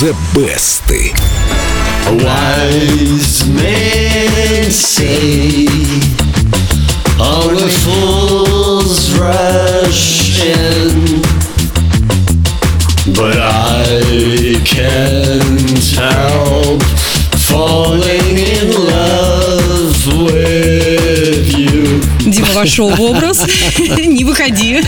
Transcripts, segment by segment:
The Best. Wise men say only fools rush in, but I can't вошел в образ. Не выходи.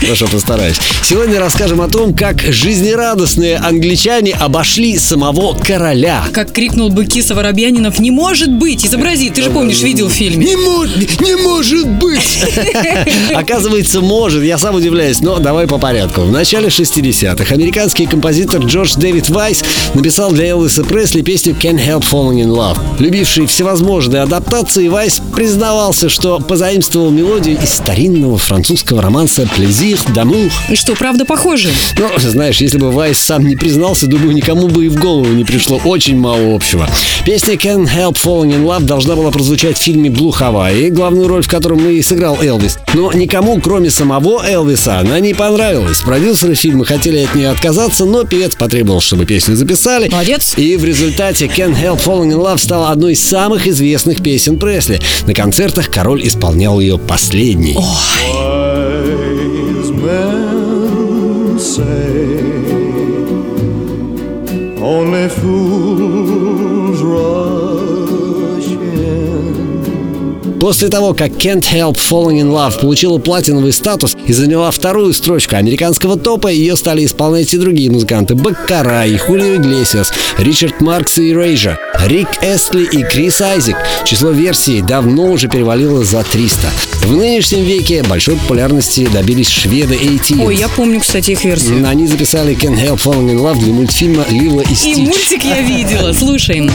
Хорошо, постараюсь. Сегодня расскажем о том, как жизнерадостные англичане обошли самого короля. Как крикнул бы Киса Воробьянинов, не может быть, изобрази, ты же помнишь, видел в фильме. Не, мо- не может быть! Оказывается, может. Я сам удивляюсь, но давай по порядку. В начале 60-х американский композитор Джордж Дэвид Вайс написал для Элвиса Пресли песню Can't Help Falling in Love. Любивший всевозможные адаптации, Вайс признавался, что позаимствовал мелодию из старинного французского романса «Плезир d'amour». И что, правда похожи? Ну, знаешь, если бы Вайс сам не признался, думаю, никому бы и в голову не пришло очень мало общего. Песня Can't Help Falling in Love должна была прозвучать в фильме Blue Hawaii, главную роль в котором и сыграл Элвис. Но никому, кроме самого Элвиса, она не понравилась. Продюсеры фильма хотели от нее отказаться, но певец потребовал, чтобы песню записали. Молодец. И в результате Can't Help Falling in Love стала одной из самых известных песен Пресли. На концертах король исполнял ее Wise men say only fools rush После того, как Can't Help Falling in Love получила платиновый статус и заняла вторую строчку американского топа, ее стали исполнять и другие музыканты. Баккара и Хулио Иглесиас, Ричард Маркс и Рейжа, Рик Эстли и Крис Айзек. Число версий давно уже перевалило за 300. В нынешнем веке большой популярности добились шведы AT. Ой, я помню, кстати, их версию. Они записали Can't Help Falling in Love для мультфильма «Лила и И Стич». мультик я видела. Слушаем.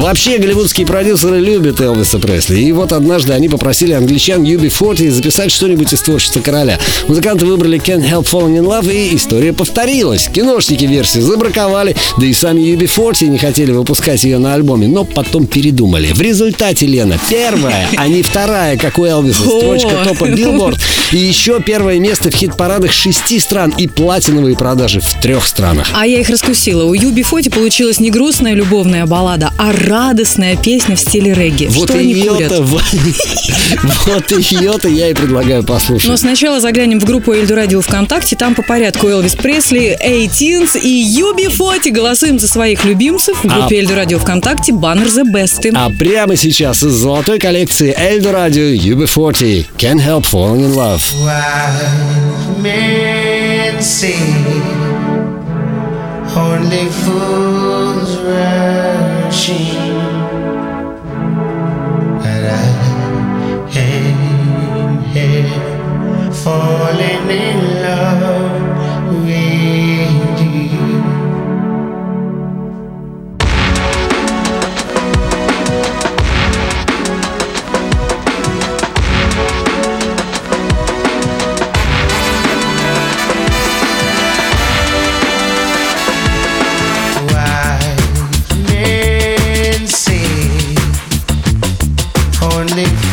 Вообще, голливудские продюсеры любят Элвиса Пресли. И вот однажды они попросили англичан UB40 записать что-нибудь из творчества короля. Музыканты выбрали Can't Help Falling in Love, и история повторилась. Киношники версию забраковали, да и сами UB40 не хотели выпускать ее на альбоме, но потом передумали. В результате, Лена, первая, а не вторая, как у Элвиса, строчка топа Billboard, и еще первое место в хит-парадах шести стран и платиновые продажи в трех странах. А я их раскусила. У Юби Фоти получилась не грустная любовная баллада, а радостная песня в стиле регги. Вот что они курят? вот ее-то я и предлагаю послушать. Но сначала заглянем в группу Эльду Радио ВКонтакте. Там по порядку Элвис Пресли, Эйтинс и Юби Фоти. Голосуем за своих любимцев. В группе Эльду Радио ВКонтакте баннер The Best. А прямо сейчас из золотой коллекции Эльдо Радио UB40 Can't Help Falling in Love. Only fools rush in, and I am here falling in Sunday.